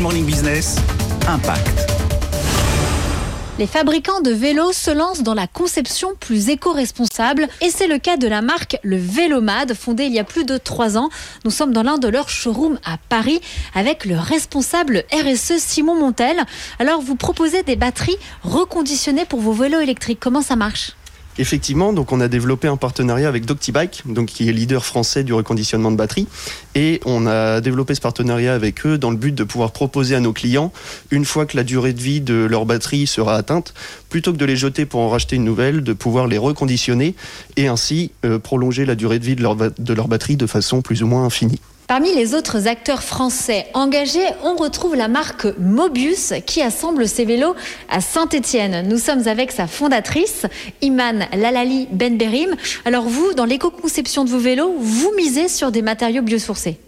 Morning Business, Impact. Les fabricants de vélos se lancent dans la conception plus éco-responsable et c'est le cas de la marque Le Vélomad, fondée il y a plus de trois ans. Nous sommes dans l'un de leurs showrooms à Paris avec le responsable RSE Simon Montel. Alors vous proposez des batteries reconditionnées pour vos vélos électriques. Comment ça marche? Effectivement, donc on a développé un partenariat avec Doctibike, qui est leader français du reconditionnement de batteries, et on a développé ce partenariat avec eux dans le but de pouvoir proposer à nos clients, une fois que la durée de vie de leur batterie sera atteinte, plutôt que de les jeter pour en racheter une nouvelle, de pouvoir les reconditionner et ainsi euh, prolonger la durée de vie de leur batterie de façon plus ou moins infinie. Parmi les autres acteurs français engagés, on retrouve la marque Mobius qui assemble ses vélos à Saint-Étienne. Nous sommes avec sa fondatrice, Iman Lalali Benberim. Alors vous, dans l'éco-conception de vos vélos, vous misez sur des matériaux biosourcés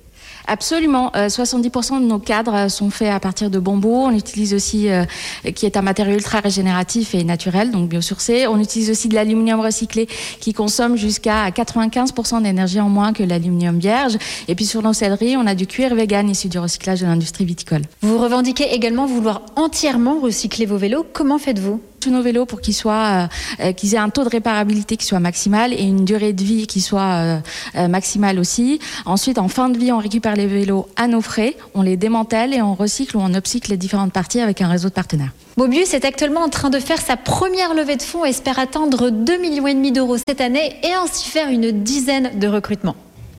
Absolument. 70% euh, de nos cadres sont faits à partir de bambou. On utilise aussi, euh, qui est un matériau ultra régénératif et naturel, donc biosourcé. On utilise aussi de l'aluminium recyclé qui consomme jusqu'à 95% d'énergie en moins que l'aluminium vierge. Et puis sur nos on a du cuir vegan issu du recyclage de l'industrie viticole. Vous revendiquez également vouloir entièrement recycler vos vélos. Comment faites-vous? Tous nos vélos pour euh, euh, qu'ils aient un taux de réparabilité qui soit maximal et une durée de vie qui soit euh, maximale aussi. Ensuite, en fin de vie, on récupère les vélos à nos frais, on les démantèle et on recycle ou on upcycle les différentes parties avec un réseau de partenaires. Mobius est actuellement en train de faire sa première levée de fonds et espère atteindre 2,5 millions d'euros cette année et ainsi faire une dizaine de recrutements.